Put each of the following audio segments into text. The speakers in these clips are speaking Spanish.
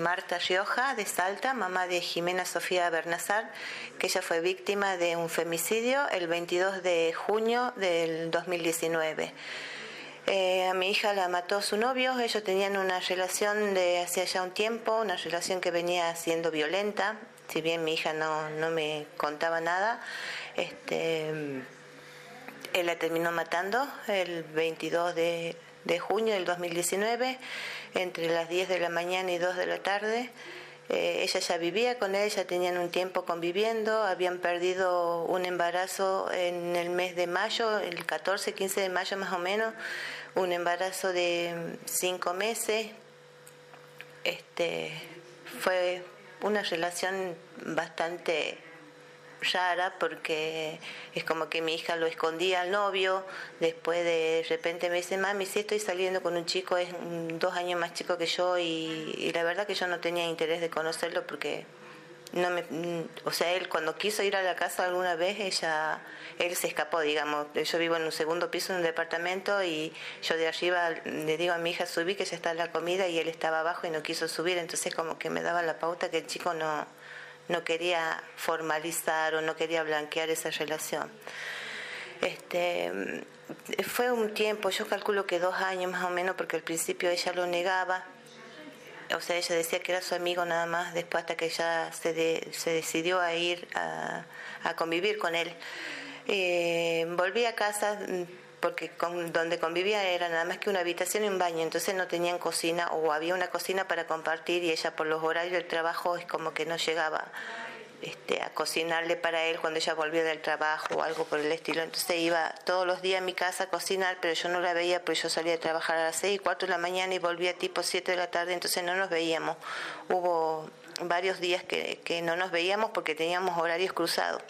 Marta Rioja de Salta, mamá de Jimena Sofía Bernazar, que ella fue víctima de un femicidio el 22 de junio del 2019. Eh, a mi hija la mató su novio, ellos tenían una relación de hacía ya un tiempo, una relación que venía siendo violenta, si bien mi hija no, no me contaba nada, este, él la terminó matando el 22 de, de junio del 2019, entre las 10 de la mañana y 2 de la tarde. Eh, ella ya vivía con él, ya tenían un tiempo conviviendo, habían perdido un embarazo en el mes de mayo, el 14, 15 de mayo más o menos, un embarazo de 5 meses. Este, fue una relación bastante rara porque es como que mi hija lo escondía al novio, después de repente me dice, mami, si estoy saliendo con un chico, es dos años más chico que yo y, la verdad que yo no tenía interés de conocerlo porque no me, o sea, él cuando quiso ir a la casa alguna vez, ella, él se escapó, digamos. Yo vivo en un segundo piso en un departamento y yo de arriba le digo a mi hija subí que ya está la comida y él estaba abajo y no quiso subir, entonces como que me daba la pauta que el chico no, no quería formalizar o no quería blanquear esa relación. Este, fue un tiempo, yo calculo que dos años más o menos, porque al principio ella lo negaba, o sea, ella decía que era su amigo nada más, después hasta que ella se, se decidió a ir a, convivir con él. Eh, volví a casa porque con, donde convivía era nada más que una habitación y un baño, entonces no tenían cocina o había una cocina para compartir y ella por los horarios del trabajo es como que no llegaba este, a cocinarle para él cuando ella volvía del trabajo o algo por el estilo. Entonces iba todos los días a mi casa a cocinar, pero yo no la veía porque yo salía a trabajar a las 6 y 4 de la mañana y volvía tipo 7 de la tarde, entonces no nos veíamos. Hubo varios días que, que no nos veíamos porque teníamos horarios cruzados.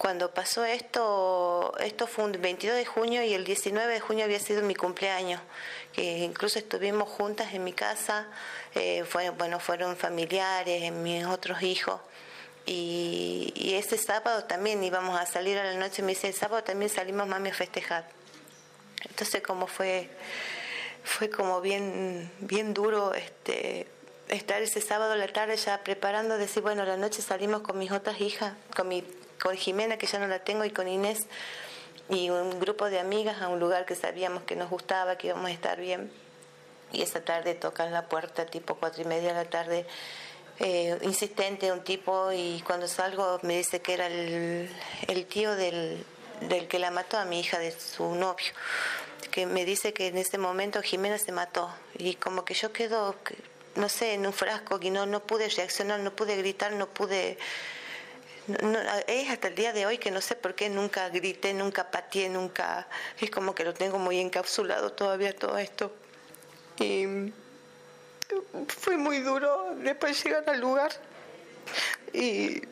Cuando pasó esto, esto fue un 22 de junio y el 19 de junio había sido mi cumpleaños, que incluso estuvimos juntas en mi casa, eh, fue, bueno, fueron familiares, mis otros hijos. Y, ese sábado también íbamos a salir a la noche, me dice, el sábado también salimos mami a festejar. Entonces como fue, fue como bien, bien duro este estar ese sábado a la tarde ya preparando, decir, bueno, la noche salimos con mis otras hijas, con mi con Jimena, que ya no la tengo, y con Inés, y un grupo de amigas a un lugar que sabíamos que nos gustaba, que íbamos a estar bien. Y esa tarde tocan la puerta, tipo cuatro y media de la tarde, eh, insistente un tipo, y cuando salgo me dice que era el, tío del, del que la mató a mi hija, de su novio que me dice que en ese momento Jimena se mató y como que yo quedo no sé en un frasco y no no pude reaccionar no pude gritar no pude es hasta el día de hoy que no sé por qué nunca grité, nunca pateé, nunca. Es como que lo tengo muy encapsulado todavía todo esto. Y fue muy duro después llegar al lugar y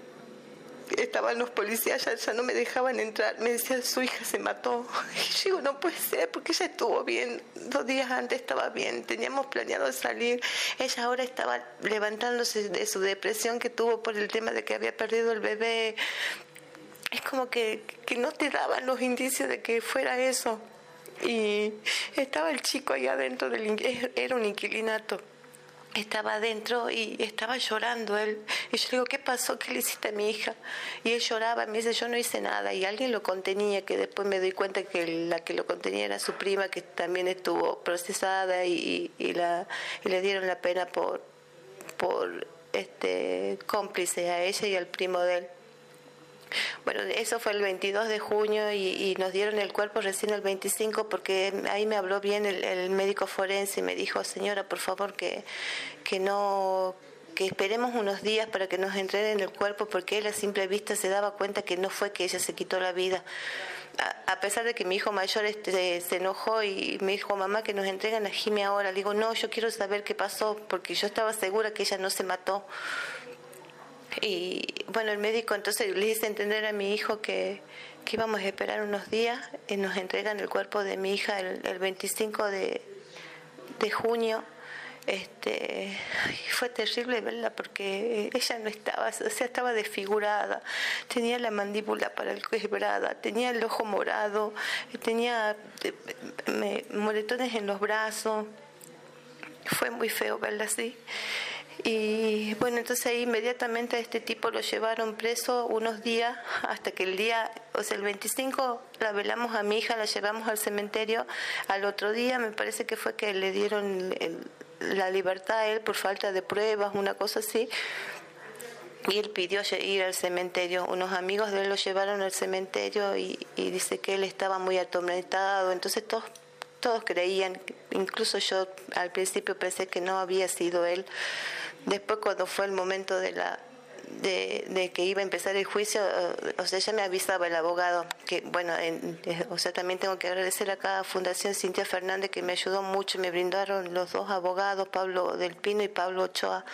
estaban los policías, ya, no me dejaban entrar, me decían su hija se mató. Y yo digo, no puede ser, porque ella estuvo bien, dos días antes estaba bien, teníamos planeado salir, ella ahora estaba levantándose de su depresión que tuvo por el tema de que había perdido el bebé. Es como que, que no te daban los indicios de que fuera eso. Y estaba el chico ahí adentro, del, era un inquilinato estaba adentro y estaba llorando él. Y yo le digo, ¿qué pasó? ¿Qué le hiciste a mi hija? Y él lloraba, me dice, yo no hice nada. Y alguien lo contenía, que después me doy cuenta que la que lo contenía era su prima, que también estuvo procesada y, y, la, y le dieron la pena por, por este cómplice a ella y al primo de él. Bueno, eso fue el 22 de junio y, nos dieron el cuerpo recién el 25 porque ahí me habló bien el, médico forense y me dijo, señora, por favor, que, que no que esperemos unos días para que nos entreguen el cuerpo porque él a simple vista se daba cuenta que no fue que ella se quitó la vida. A, pesar de que mi hijo mayor este, se enojó y me dijo, mamá, que nos entreguen a Jimmy ahora. Le digo, no, yo quiero saber qué pasó porque yo estaba segura que ella no se mató. Y bueno, el médico entonces le hice entender a mi hijo que, que íbamos a esperar unos días y nos entregan el cuerpo de mi hija el, 25 de, de junio este fue terrible verla porque ella no estaba, o sea, estaba desfigurada, tenía la mandíbula para el quebrada, tenía el ojo morado, tenía eh, moretones en los brazos, fue muy feo verla así. Y bueno, entonces ahí inmediatamente a este tipo lo llevaron preso unos días hasta que el día, o sea, el 25 la velamos a mi hija, la llevamos al cementerio. Al otro día me parece que fue que le dieron la libertad a él por falta de pruebas, una cosa así. Y él pidió ir al cementerio. Unos amigos de él lo llevaron al cementerio y, dice que él estaba muy atormentado. Entonces todos todos creían, incluso yo al principio pensé que no había sido él. Después cuando fue el momento de la de, que iba a empezar el juicio, eh, o sea, ya me avisaba el abogado, que bueno, eh, o sea, también tengo que agradecer acá a Fundación Cintia Fernández que me ayudó mucho, me brindaron los dos abogados, Pablo del Pino y Pablo Ochoa,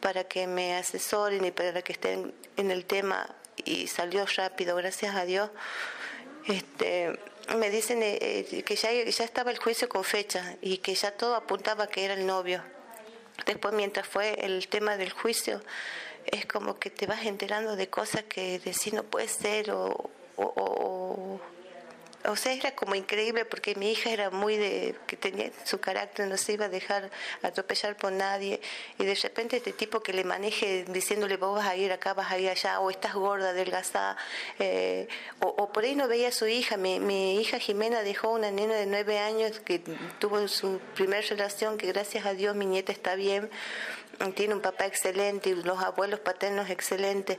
para que me asesoren y para que estén en el tema y salió rápido, gracias a Dios. Este, me dicen eh, que ya, ya estaba el juicio con fecha y que ya todo apuntaba que era el novio. Después, mientras fue el tema del juicio, es como que te vas enterando de cosas que decir no puede ser o sea, era como increíble porque mi hija era muy de, que tenía su carácter, no se iba a dejar atropellar por nadie, y de repente este tipo que le maneje diciéndole vos vas a ir acá, vas a ir allá, o estás gorda, adelgazada, eh, o, por ahí no veía a su hija, mi, hija Jimena dejó una nena de nueve años que tuvo su primera relación, que gracias a Dios mi nieta está bien, tiene un papá excelente y los abuelos paternos excelentes,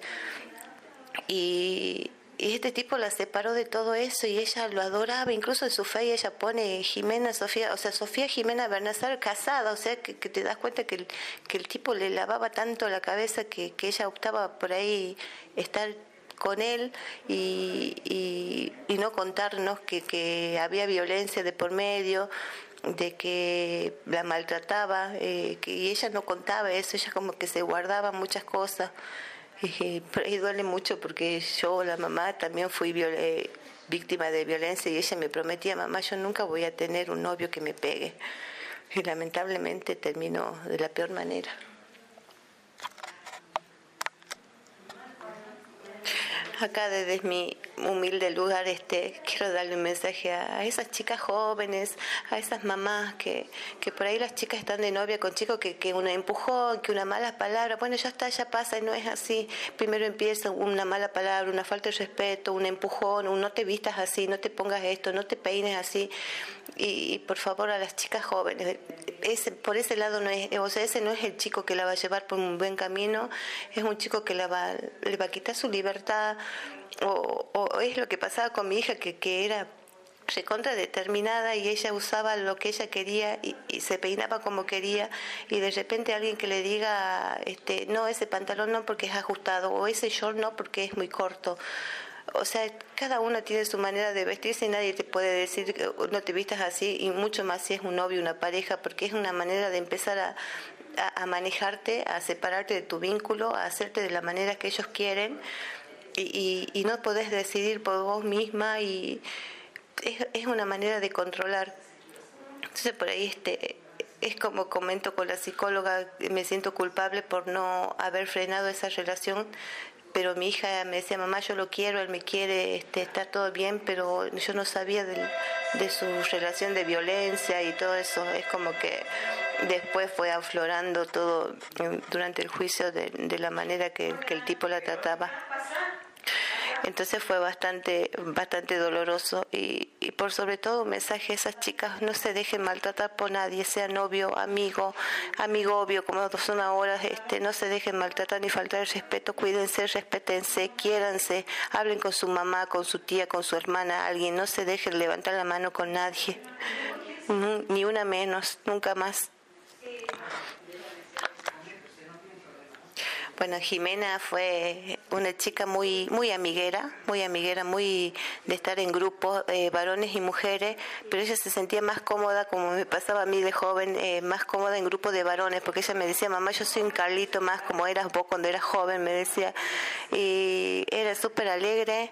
y y este tipo la separó de todo eso y ella lo adoraba, incluso en su fe ella pone Jimena Sofía, o sea, Sofía Jimena Bernazar casada, o sea, que, te das cuenta que el, que el tipo le lavaba tanto la cabeza que, que ella optaba por ahí estar con él y, y, no contarnos que, que, había violencia de por medio, de que la maltrataba, eh, que, y ella no contaba eso, ella como que se guardaba muchas cosas. Y, y duele mucho porque yo, la mamá, también fui víctima de violencia y ella me prometía, mamá, yo nunca voy a tener un novio que me pegue. Y lamentablemente terminó de la peor manera. Acá desde mi humilde lugar este quiero darle un mensaje a, esas chicas jóvenes, a esas mamás que, que por ahí las chicas están de novia con chicos que, que una empujón, que una mala palabra, bueno ya está, ya pasa y no es así. Primero empieza una mala palabra, una falta de respeto, un empujón, un no te vistas así, no te pongas esto, no te peines así. Y, por favor a las chicas jóvenes, ese, por ese lado no es, o sea, ese no es el chico que la va a llevar por un buen camino, es un chico que la va, le va a quitar su libertad, o, es lo que pasaba con mi hija, que, que era recontra determinada y ella usaba lo que ella quería y, se peinaba como quería y de repente alguien que le diga este no ese pantalón no porque es ajustado o ese short no porque es muy corto o sea, cada uno tiene su manera de vestirse y nadie te puede decir que no te vistas así y mucho más si es un novio, una pareja, porque es una manera de empezar a, a manejarte, a separarte de tu vínculo, a hacerte de la manera que ellos quieren y, no podés decidir por vos misma y es, una manera de controlar. Entonces por ahí este es como comento con la psicóloga, me siento culpable por no haber frenado esa relación, pero mi hija me decía, mamá, yo lo quiero, él me quiere, este, está todo bien, pero yo no sabía de, su relación de violencia y todo eso. Es como que después fue aflorando todo durante el juicio de, la manera que el tipo la trataba. Entonces fue bastante, bastante doloroso y, y, por sobre todo un mensaje a esas chicas, no se dejen maltratar por nadie, sea novio, amigo, amigo obvio, como son ahora, este, no se dejen maltratar ni faltar el respeto, cuídense, respétense, quiéranse, hablen con su mamá, con su tía, con su hermana, alguien, no se dejen levantar la mano con nadie, ni una menos, nunca más. Bueno, Jimena fue una chica muy muy amiguera, muy amiguera, muy de estar en grupos, eh, varones y mujeres, pero ella se sentía más cómoda, como me pasaba a mí de joven, eh, más cómoda en grupos de varones, porque ella me decía, mamá, yo soy un Carlito más como eras vos cuando eras joven, me decía, y era súper alegre.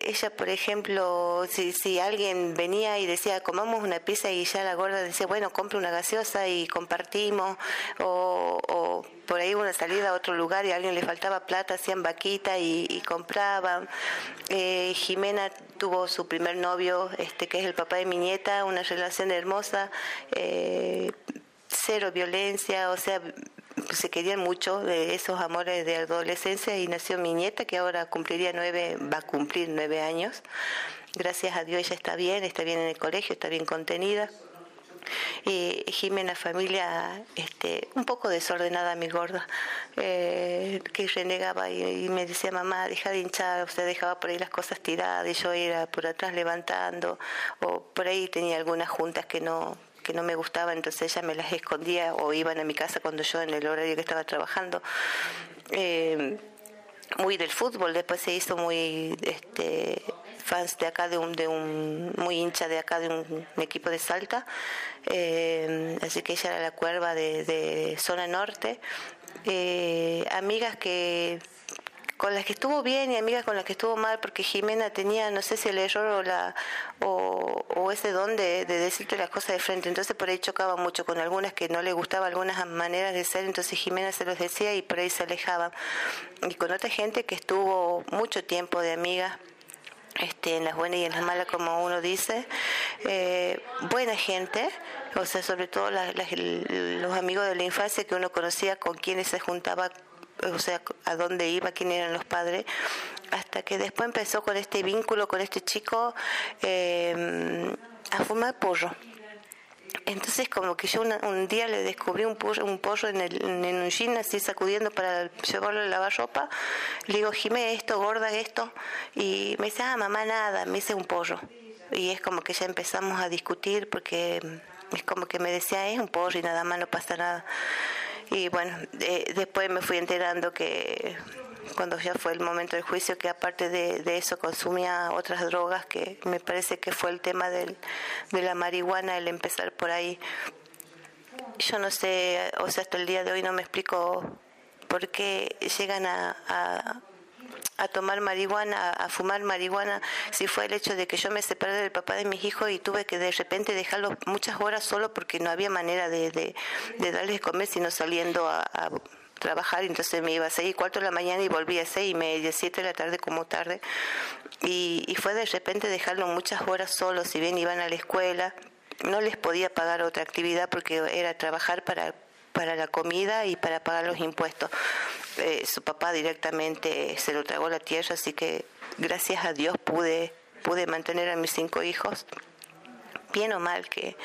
Ella, por ejemplo, si, si alguien venía y decía, comamos una pizza y ya la gorda decía, bueno, compre una gaseosa y compartimos, o por ahí una salida a otro lugar y a alguien le faltaba plata, hacían vaquita y, compraban. Eh, Jimena tuvo su primer novio, este que es el papá de mi nieta, una relación hermosa. Eh, cero violencia, o sea, se querían mucho de esos amores de adolescencia y nació mi nieta que ahora cumpliría nueve, va a cumplir nueve años. Gracias a Dios ella está bien, está bien en el colegio, está bien contenida. Y Jimena, familia este, un poco desordenada, mi gorda, eh, que renegaba y, me decía, mamá, deja de hinchar, usted dejaba por ahí las cosas tiradas y yo iba por atrás levantando, o por ahí tenía algunas juntas que no que no me gustaban, entonces ella me las escondía o iban a mi casa cuando yo en el horario que estaba trabajando. Eh, muy del fútbol, después se hizo muy este, fans de acá, de un, de un muy hincha de acá, de un, equipo de Salta, eh, así que ella era la cuerva de, zona norte, eh, amigas que con las que estuvo bien y amigas con las que estuvo mal, porque Jimena tenía, no sé si el error o, la, o, ese don de, decirte las cosas de frente, entonces por ahí chocaba mucho con algunas que no le gustaba algunas maneras de ser, entonces Jimena se los decía y por ahí se alejaba. Y con otra gente que estuvo mucho tiempo de amiga este, en las buenas y en las malas, como uno dice, eh, buena gente, o sea, sobre todo los amigos de la infancia que uno conocía, con quienes se juntaba, o sea, a dónde iba, quién eran los padres, hasta que después empezó con este vínculo con este chico eh, a fumar pollo. Entonces como que yo un día le descubrí un pollo, un pollo en, el, en un jean así sacudiendo para llevarlo a lavar ropa. Le digo, Jimé, esto, gorda, esto. Y me dice, ah, mamá, nada, me hice un pollo. Y es como que ya empezamos a discutir porque es como que me decía, es un pollo y nada más, no pasa nada. Y bueno, eh, después me fui enterando que cuando ya fue el momento del juicio, que aparte de, eso consumía otras drogas, que me parece que fue el tema del, de la marihuana, el empezar por ahí. Yo no sé, o sea, hasta el día de hoy no me explico por qué llegan a, a, tomar marihuana, a, fumar marihuana, si fue el hecho de que yo me separé del papá de mis hijos y tuve que de repente dejarlo muchas horas solo porque no había manera de, de, de comer sino saliendo a trabajar, entonces me iba a seis y cuarto de la mañana y volvía a seis y media, siete de la tarde como tarde. Y, fue de repente dejarlo muchas horas solos, si bien iban a la escuela, no les podía pagar otra actividad porque era trabajar para, para la comida y para pagar los impuestos. Eh, su papá directamente se lo tragó la tierra, así que gracias a Dios pude, pude mantener a mis cinco hijos bien o mal, que,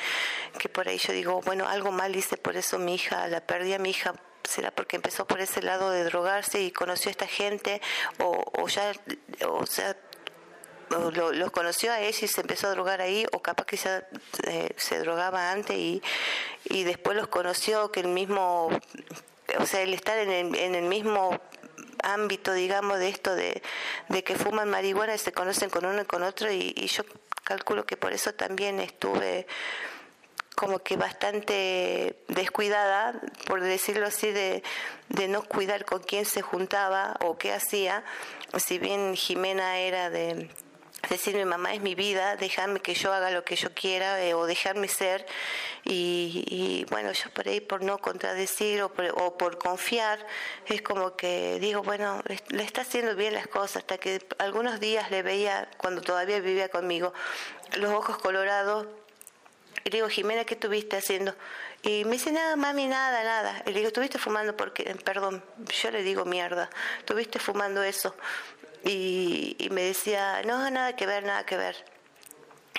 que por ahí yo digo, bueno, algo mal hice, por eso mi hija, la perdí a mi hija será porque empezó por ese lado de drogarse y conoció a esta gente o, ya o sea los conoció a ella y se empezó a drogar ahí o capaz que ya eh, se drogaba antes y, y después los conoció que el mismo o sea el estar en el, en el mismo ámbito digamos de esto de, de, que fuman marihuana y se conocen con uno y con otro y yo calculo que por eso también estuve como que bastante descuidada, por decirlo así, de, no cuidar con quién se juntaba o qué hacía. Si bien Jimena era de decirme mamá es mi vida, dejarme que yo haga lo que yo quiera eh, o dejarme ser y, bueno, yo por ahí por no contradecir o por, o por, confiar es como que digo, bueno, le está haciendo bien las cosas hasta que algunos días le veía cuando todavía vivía conmigo los ojos colorados le digo, Jimena, ¿qué estuviste haciendo? Y me dice, nada, mami, nada, nada. Y le digo, ¿estuviste fumando porque, perdón, yo le digo mierda, ¿estuviste fumando eso? Y, me decía, no, nada que ver, nada que ver.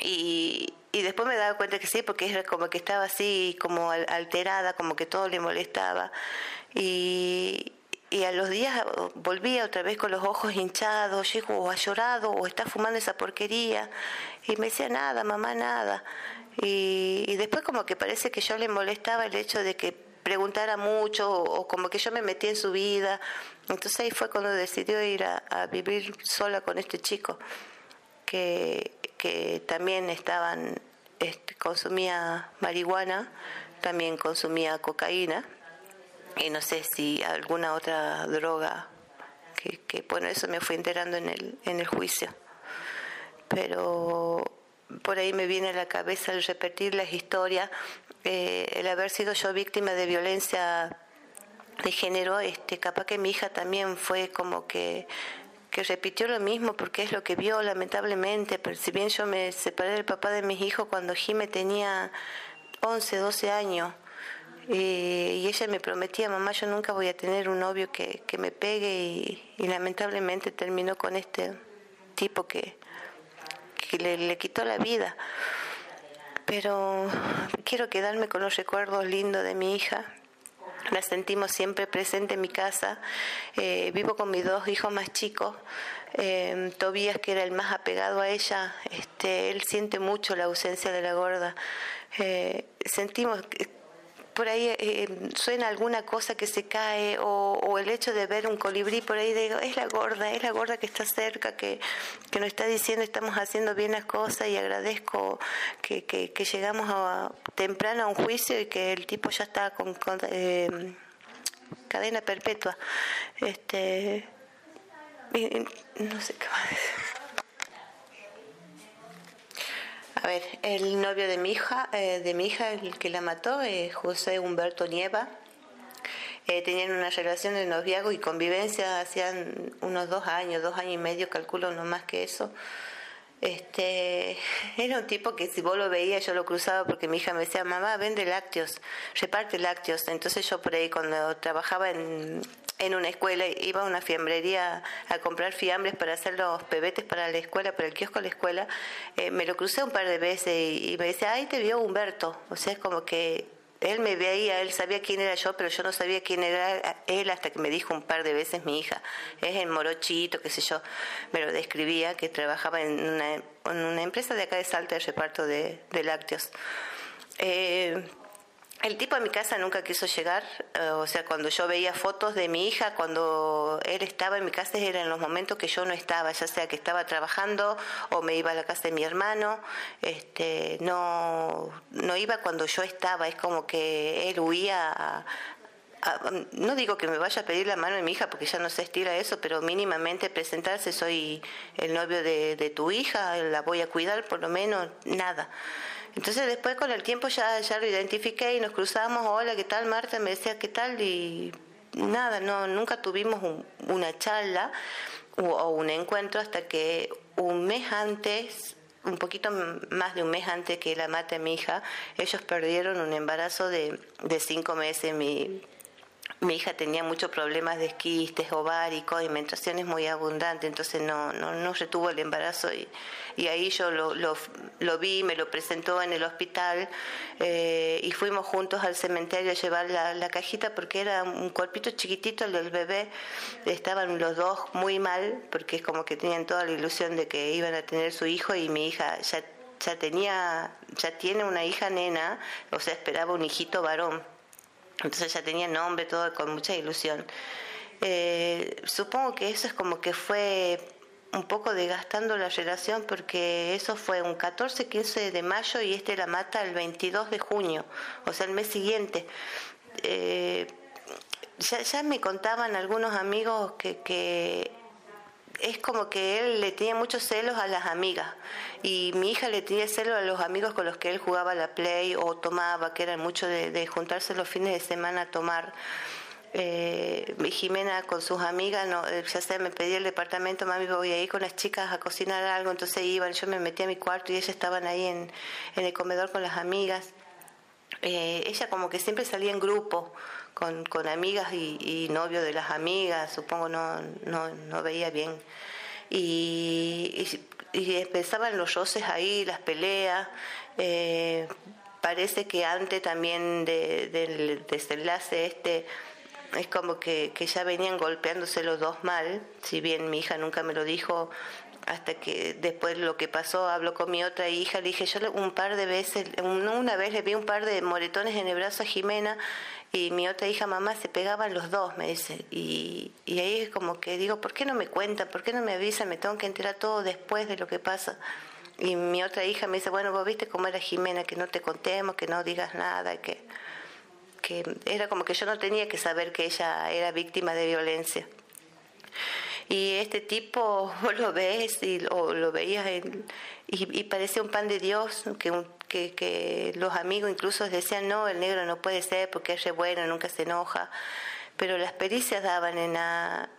Y, y después me daba cuenta que sí, porque era como que estaba así, como alterada, como que todo le molestaba. Y, y a los días volvía otra vez con los ojos hinchados, llego o ha llorado o está fumando esa porquería. Y me decía, nada, mamá, nada. Y, después como que parece que yo le molestaba el hecho de que preguntara mucho o, como que yo me metí en su vida. Entonces ahí fue cuando decidió ir a, vivir sola con este chico que, que también estaban, este, consumía marihuana, también consumía cocaína y no sé si alguna otra droga que, bueno, eso me fui enterando en el, en el juicio. Pero por ahí me viene a la cabeza el repetir las historias, eh, el haber sido yo víctima de violencia de género, este, capaz que mi hija también fue como que, que repitió lo mismo porque es lo que vio lamentablemente, pero si bien yo me separé del papá de mis hijos cuando Jime tenía 11, 12 años, y, ella me prometía, mamá, yo nunca voy a tener un novio que, que me pegue y, lamentablemente terminó con este tipo que, que le, quitó la vida. Pero quiero quedarme con los recuerdos lindos de mi hija, la sentimos siempre presente en mi casa. Eh, vivo con mis dos hijos más chicos. Eh, Tobías, que era el más apegado a ella, este, él siente mucho la ausencia de la gorda. Eh, sentimos por ahí eh, suena alguna cosa que se cae o, el hecho de ver un colibrí por ahí digo es la gorda es la gorda que está cerca que, que nos está diciendo estamos haciendo bien las cosas y agradezco que, que, llegamos a, temprano a un juicio y que el tipo ya está con, eh, cadena perpetua este no sé qué más decir A ver, el novio de mi hija, eh, de mi hija, el que la mató, es José Humberto Nieva. Eh, tenían una relación de noviazgo y convivencia hacían unos dos años, dos años y medio, calculo no más que eso. Este, era un tipo que si vos lo veías yo lo cruzaba porque mi hija me decía, mamá, vende lácteos, reparte lácteos. Entonces yo por ahí cuando trabajaba en, en una escuela, iba a una fiambrería a comprar fiambres para hacer los pebetes para la escuela, para el kiosco de la escuela, eh, me lo crucé un par de veces y, me decía, ay, te vio Humberto. O sea, es como que él me veía, él sabía quién era yo, pero yo no sabía quién era él hasta que me dijo un par de veces mi hija. Es el morochito, qué sé yo. Me lo describía, que trabajaba en una, empresa de acá de Salta de reparto de, de lácteos. Eh, el tipo a mi casa nunca quiso llegar, eh, o sea, cuando yo veía fotos de mi hija, cuando él estaba en mi casa, eran los momentos que yo no estaba, ya sea que estaba trabajando o me iba a la casa de mi hermano, este, no, no iba cuando yo estaba, es como que él huía no digo que me vaya a pedir la mano de mi hija porque ya no se estira eso, pero mínimamente presentarse, soy el novio de, de tu hija, la voy a cuidar, por lo menos, nada. Entonces después con el tiempo ya, ya lo identifiqué y nos cruzamos, hola, ¿qué tal Marta? Me decía, ¿qué tal? Y nada, no, nunca tuvimos una charla o, un encuentro hasta que un mes antes, un poquito más de un mes antes que la mate a mi hija, ellos perdieron un embarazo de, de cinco meses. Mi, mi hija tenía muchos problemas de quistes ováricos y menstruaciones muy abundantes, entonces no, no, no retuvo el embarazo y, y ahí yo lo, lo, vi, me lo presentó en el hospital eh, y fuimos juntos al cementerio a llevar la, la, cajita porque era un cuerpito chiquitito el del bebé, estaban los dos muy mal porque es como que tenían toda la ilusión de que iban a tener su hijo y mi hija ya ya tenía ya tiene una hija nena, o sea, esperaba un hijito varón. Entonces ya tenía nombre, todo con mucha ilusión. Eh, supongo que eso es como que fue un poco desgastando la relación porque eso fue un 14, 15 de mayo y este la mata el 22 de junio, o sea, el mes siguiente. Eh, ya, me contaban algunos amigos que, es como que él le tenía muchos celos a las amigas y mi hija le tenía celos a los amigos con los que él jugaba la play o tomaba, que eran mucho de, juntarse los fines de semana a tomar. Eh, Jimena con sus amigas, no, eh, ya sé, me pedía el departamento, mami, voy a ir con las chicas a cocinar algo, entonces iban, yo me metí a mi cuarto y ellas estaban ahí en, el comedor con las amigas. Eh, ella como que siempre salía en grupo, con, con amigas y, y, novio de las amigas, supongo no, no, no veía bien. Y, y, empezaban los roces ahí, las peleas. Eh, parece que antes también del desenlace este es como que, que ya venían golpeándose los dos mal, si bien mi hija nunca me lo dijo, hasta que después lo que pasó, hablo con mi otra hija, le dije, yo un par de veces, una vez le vi un par de moretones en el brazo a Jimena y mi otra hija, mamá, se pegaban los dos, me dice. Y, y ahí es como que digo, ¿por qué no me cuentan? ¿Por qué no me avisan? Me tengo que enterar todo después de lo que pasa. Y mi otra hija me dice, bueno, vos viste cómo era Jimena, que no te contemos, que no digas nada, que, que era como que yo no tenía que saber que ella era víctima de violencia. Y este tipo lo ves y, o lo veías y, parece un pan de Dios, que, que, que, los amigos incluso decían, no, el negro no puede ser porque es re bueno, nunca se enoja. Pero las pericias daban en,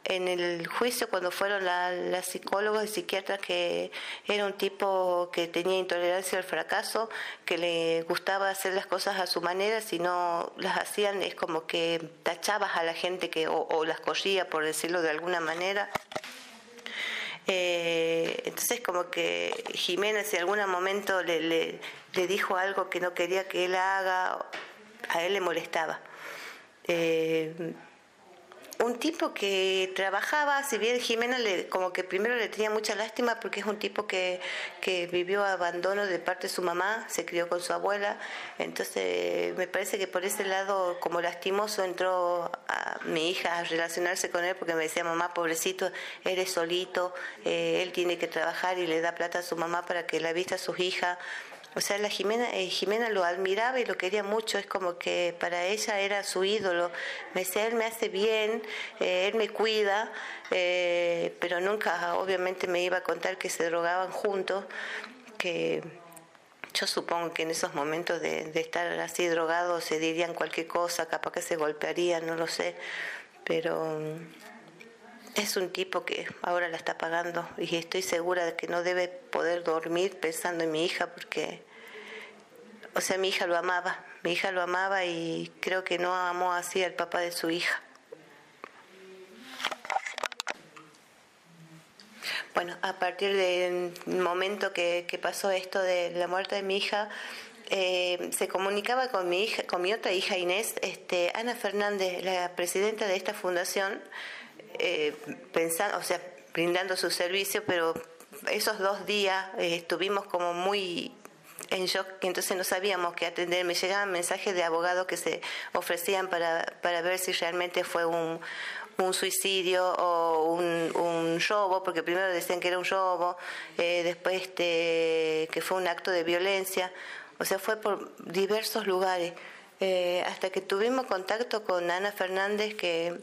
en el juicio cuando fueron las psicólogos y psiquiatras que era un tipo que tenía intolerancia al fracaso, que le gustaba hacer las cosas a su manera, si no las hacían es como que tachabas a la gente que o, las corría, por decirlo de alguna manera. Eh, entonces como que Jimena si en algún momento le, le, le dijo algo que no quería que él haga, a él le molestaba. Eh, un tipo que trabajaba, si bien Jimena le, como que primero le tenía mucha lástima porque es un tipo que, que vivió abandono de parte de su mamá, se crió con su abuela, entonces me parece que por ese lado como lastimoso entró a mi hija a relacionarse con él porque me decía, mamá, pobrecito, eres solito, eh, él tiene que trabajar y le da plata a su mamá para que la vista a sus hijas. O sea, la Jimena, eh, Jimena lo admiraba y lo quería mucho, es como que para ella era su ídolo. Me decía, él me hace bien, eh, él me cuida, eh, pero nunca obviamente me iba a contar que se drogaban juntos, que yo supongo que en esos momentos de, de estar así drogados se dirían cualquier cosa, capaz que se golpearían, no lo sé, pero es un tipo que ahora la está pagando y estoy segura de que no debe poder dormir pensando en mi hija porque, o sea, mi hija lo amaba, mi hija lo amaba y creo que no amó así al papá de su hija. Bueno, a partir del momento que, pasó esto de la muerte de mi hija, eh, se comunicaba con mi hija, con mi otra hija Inés, este, Ana Fernández, la presidenta de esta fundación, eh, pensando, o sea, brindando su servicio, pero esos dos días eh, estuvimos como muy en shock, entonces no sabíamos qué atender. Me llegaban mensajes de abogados que se ofrecían para, para ver si realmente fue un, un suicidio o un, un, robo, porque primero decían que era un robo, eh, después este, que fue un acto de violencia, o sea, fue por diversos lugares. Eh, hasta que tuvimos contacto con Ana Fernández, que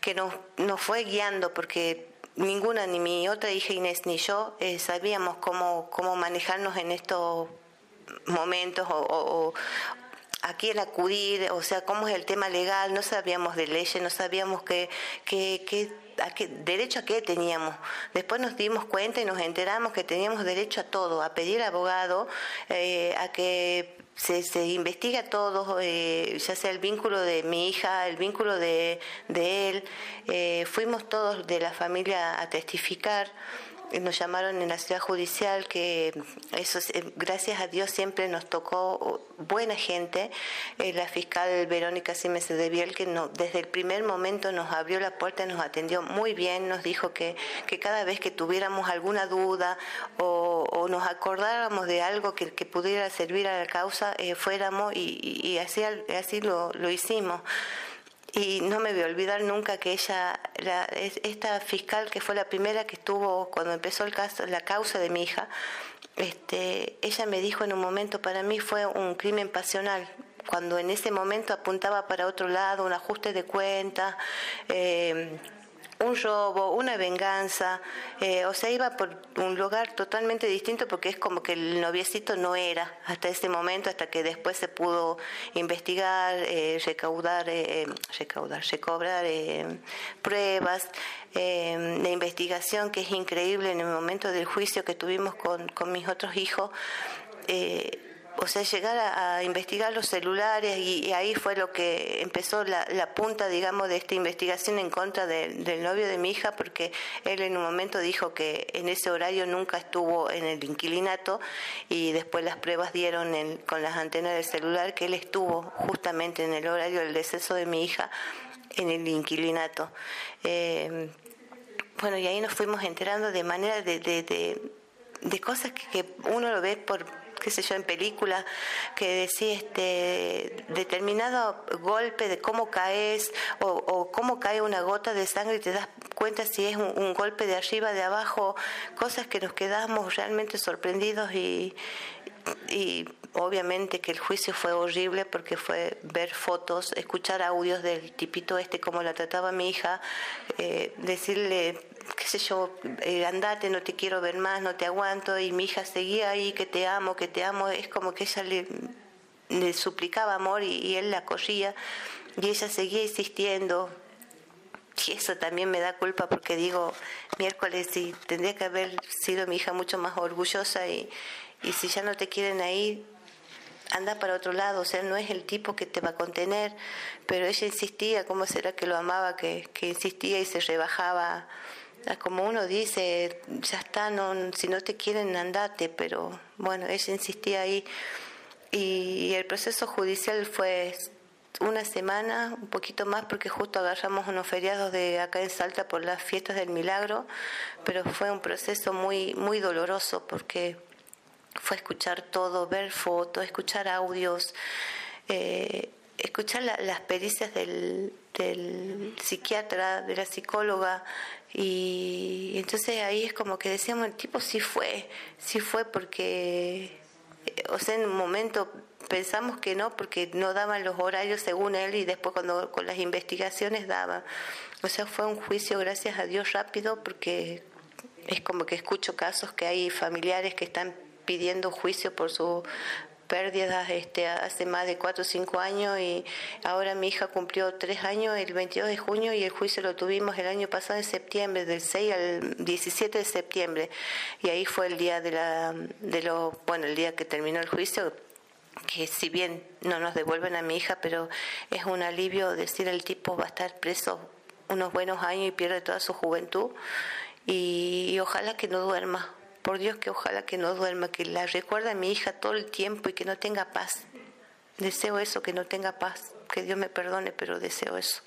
que nos, nos fue guiando porque ninguna, ni mi otra hija Inés ni yo eh, sabíamos cómo, cómo manejarnos en estos momentos o, a quién acudir, o sea, cómo es el tema legal, no sabíamos de leyes, no sabíamos qué, qué, qué, derecho a qué teníamos. Después nos dimos cuenta y nos enteramos que teníamos derecho a todo, a pedir abogado, eh, a que se, se investiga todo, eh, ya sea el vínculo de mi hija, el vínculo de, él. Eh, fuimos todos de la familia a testificar nos llamaron en la ciudad judicial que eso gracias a Dios siempre nos tocó buena gente. Eh, la fiscal Verónica Simes de Biel que no, desde el primer momento nos abrió la puerta nos atendió muy bien nos dijo que, que cada vez que tuviéramos alguna duda o, nos acordáramos de algo que, pudiera servir a la causa eh, fuéramos y, y, así así lo, lo hicimos y no me voy a olvidar nunca que ella, esta fiscal que fue la primera que estuvo cuando empezó el caso, la causa de mi hija, este, ella me dijo en un momento, para mí fue un crimen pasional, cuando en ese momento apuntaba para otro lado, un ajuste de cuentas. Eh, un robo, una venganza, eh, o sea, iba por un lugar totalmente distinto porque es como que el noviecito no era hasta ese momento, hasta que después se pudo investigar, eh, recaudar, eh, recaudar, recobrar pruebas, la investigación que es increíble en el momento del juicio que tuvimos con, con mis otros hijos o sea, llegar a, investigar los celulares y, ahí fue lo que empezó la, punta, digamos, de esta investigación en contra del novio de mi hija, porque él en un momento dijo que en ese horario nunca estuvo en el inquilinato y después las pruebas dieron con las antenas del celular que él estuvo justamente en el horario del deceso de mi hija en el inquilinato. Eh, bueno, y ahí nos fuimos enterando de manera de, de, cosas que uno lo ve por qué sé yo, en película, que decía este determinado golpe de cómo caes o, cómo cae una gota de sangre y te das cuenta si es un, golpe de arriba, de abajo, cosas que nos quedamos realmente sorprendidos y, y obviamente que el juicio fue horrible porque fue ver fotos, escuchar audios del tipito este, como la trataba mi hija, eh, decirle sé yo, eh, andate, no te quiero ver más, no te aguanto, y mi hija seguía ahí, que te amo, que te amo, es como que ella le, le suplicaba amor y, él la corría. y ella seguía insistiendo. Y eso también me da culpa porque digo, miércoles, y tendría que haber sido mi hija mucho más orgullosa y, y si ya no te quieren ahí, anda para otro lado, o sea, no es el tipo que te va a contener, pero ella insistía, ¿cómo será que lo amaba? Que, que insistía y se rebajaba, como uno dice, ya está, no, si no te quieren, andate, pero bueno, ella insistía ahí. Y el proceso judicial fue una semana, un poquito más, porque justo agarramos unos feriados de acá en Salta por las fiestas del milagro, pero fue un proceso muy, muy doloroso porque fue escuchar todo, ver fotos, escuchar audios, eh, escuchar las pericias del, del, psiquiatra, de la psicóloga, y entonces ahí es como que decíamos, el tipo sí fue, sí fue porque, eh, o sea, en un momento pensamos que no, porque no daban los horarios según él y después cuando con las investigaciones daban. O sea, fue un juicio, gracias a Dios, rápido, porque es como que escucho casos que hay familiares que están pidiendo juicio por su pérdidas este, hace más de cuatro o cinco años y ahora mi hija cumplió tres años el 22 de junio y el juicio lo tuvimos el año pasado en septiembre, del 6 al 17 de septiembre. Y ahí fue el día de la, de lo, bueno, el día que terminó el juicio que si bien no nos devuelven a mi hija, pero es un alivio decir el tipo va a estar preso unos buenos años y pierde toda su juventud. Y ojalá que no duerma, por Dios que ojalá que no duerma, que la recuerde a mi hija todo el tiempo y que no tenga paz. Deseo eso, que no tenga paz. Que Dios me perdone, pero deseo eso.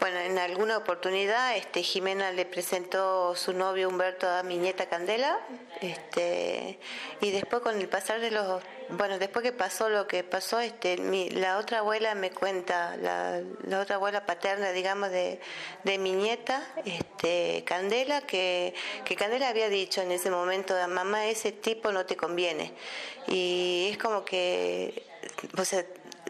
Bueno, en alguna oportunidad este, Jimena le presentó su novio Humberto a mi nieta Candela, este, y después con el pasar de los, bueno, después que pasó lo que pasó, este, mi, la otra abuela me cuenta, la, otra abuela paterna, digamos, de, de, mi nieta, este, Candela, que, que Candela había dicho en ese momento, mamá, ese tipo no te conviene. Y es como que, o sea,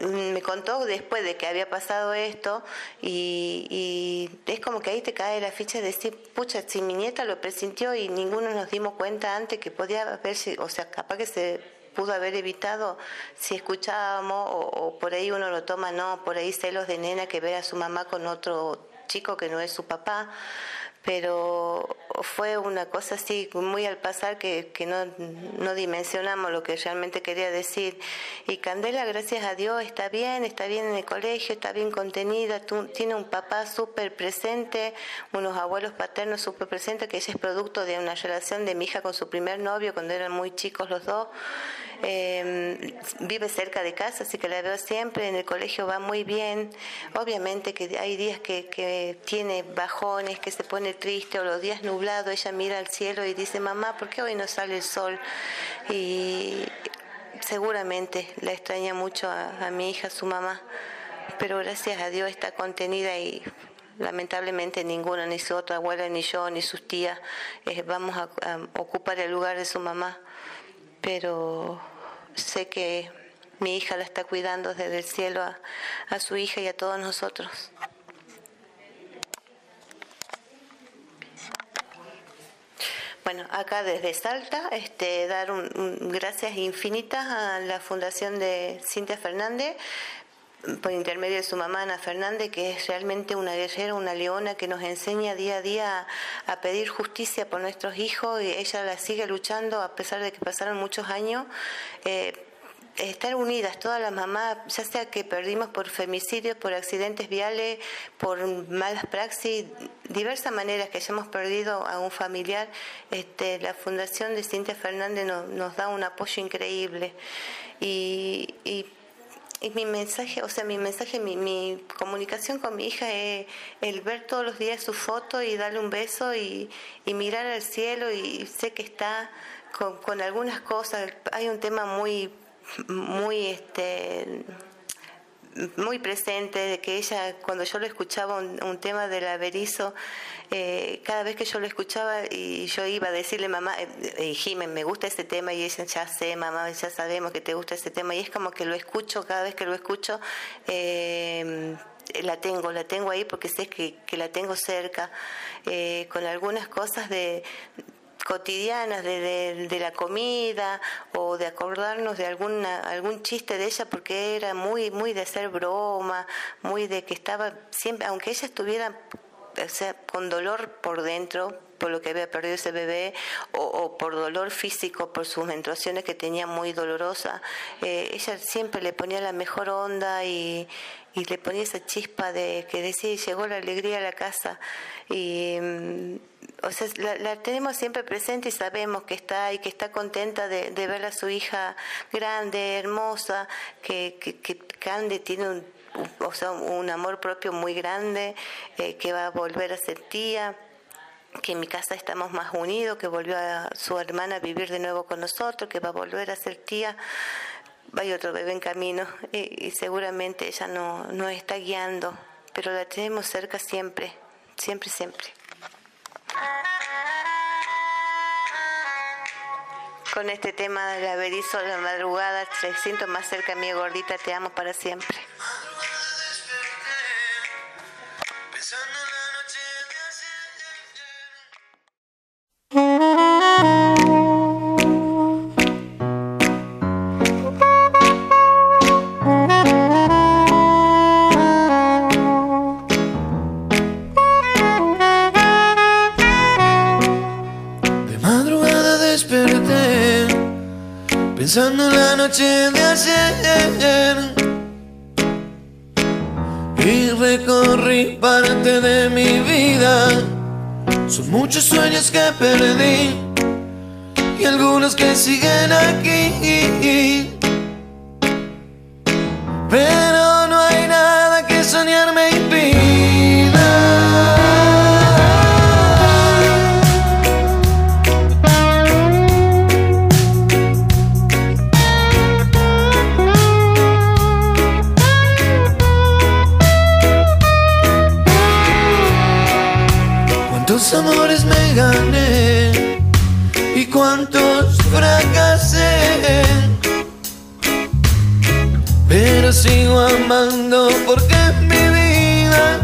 me contó después de que había pasado esto y, es como que ahí te cae la ficha de decir, pucha, si mi nieta lo presintió y ninguno nos dimos cuenta antes que podía haberse, o sea, capaz que se pudo haber evitado si escuchábamos o, o por ahí uno lo toma, no, por ahí celos de nena que ve a su mamá con otro chico que no es su papá pero fue una cosa así muy al pasar que, que no, no, dimensionamos lo que realmente quería decir. Y Candela, gracias a Dios, está bien, está bien en el colegio, está bien contenida, tiene un papá súper presente, unos abuelos paternos súper presentes, que ella es producto de una relación de mi hija con su primer novio cuando eran muy chicos los dos. Eh, vive cerca de casa, así que la veo siempre, en el colegio va muy bien. Obviamente que hay días que, que tiene bajones, que se pone triste o los días nublados, ella mira al cielo y dice, mamá, ¿por qué hoy no sale el sol? Y seguramente la extraña mucho a, mi hija, su mamá, pero gracias a Dios está contenida y lamentablemente ninguna, ni su otra abuela, ni yo, ni sus tías, eh, vamos a, ocupar el lugar de su mamá pero sé que mi hija la está cuidando desde el cielo a, su hija y a todos nosotros. Bueno, acá desde Salta, este, dar un, gracias infinitas a la Fundación de Cintia Fernández por intermedio de su mamá Ana Fernández, que es realmente una guerrera, una leona que nos enseña día a día a pedir justicia por nuestros hijos y ella la sigue luchando a pesar de que pasaron muchos años. Eh, estar unidas todas las mamás, ya sea que perdimos por femicidios, por accidentes viales, por malas praxis, diversas maneras que hayamos perdido a un familiar, este, la Fundación de Cintia Fernández nos, da un apoyo increíble. y y mi mensaje, o sea, mi mensaje, mi, mi comunicación con mi hija es el ver todos los días su foto y darle un beso y, mirar al cielo y sé que está con algunas cosas. Hay un tema muy, muy, este, muy presente de que ella, cuando yo lo escuchaba un, tema del averizo, eh, cada vez que yo lo escuchaba y yo iba a decirle, mamá, eh, eh me gusta ese tema, y ella, ya sé, mamá, ya sabemos que te gusta ese tema, y es como que lo escucho, cada vez que lo escucho, eh, la tengo, la tengo ahí porque sé que, que la tengo cerca, con algunas cosas de cotidianas de, de, la comida o de acordarnos de alguna, algún chiste de ella porque era muy, muy de hacer broma, muy de que estaba siempre, aunque ella estuviera con dolor por dentro, por lo que había perdido ese bebé, o, por dolor físico, por sus menstruaciones que tenía muy dolorosa, eh, ella siempre le ponía la mejor onda y, le ponía esa chispa de que decía, llegó la alegría a la casa. Y, mm, o sea, la, tenemos siempre presente y sabemos que está y que está contenta de, ver a su hija grande, hermosa, que, que, Cande tiene un, o sea, un amor propio muy grande, eh, que va a volver a ser tía que en mi casa estamos más unidos, que volvió a su hermana a vivir de nuevo con nosotros, que va a volver a ser tía hay otro bebé en camino y, seguramente ella no está guiando, pero la tenemos cerca siempre, siempre, siempre. Con este tema de la berizo la madrugada, te siento más cerca, mi gordita, te amo para siempre. Son muchos sueños que perdí y algunos que siguen aquí. Pero sigo amando porque es mi vida.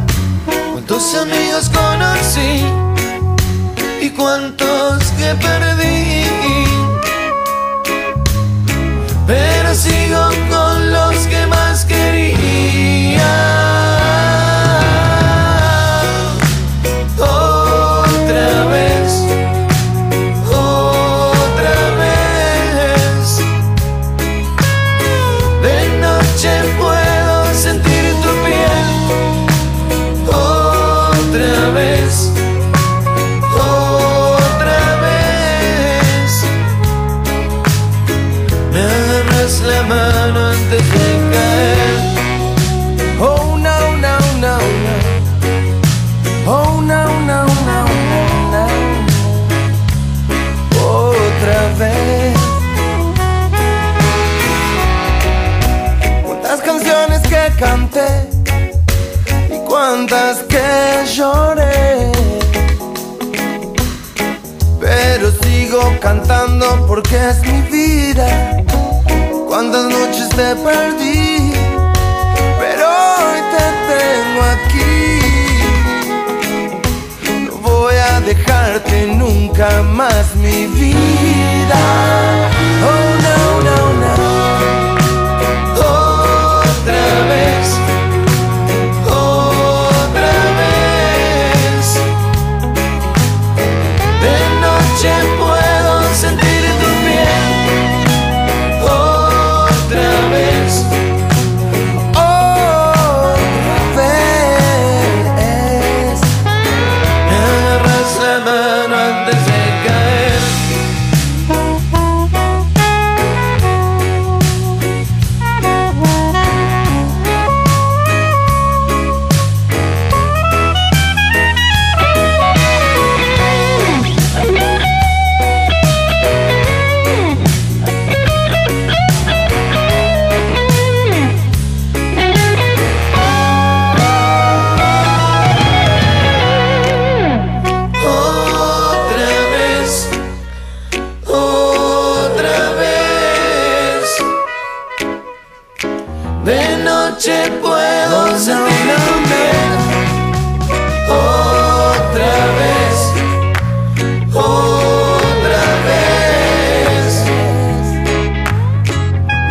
Cuántos amigos conocí y cuántos que perdí. Pero sigo cantando porque es mi vida. Cuántas noches te perdí, pero hoy te tengo aquí. No voy a dejarte nunca más mi vida. Oh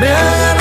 never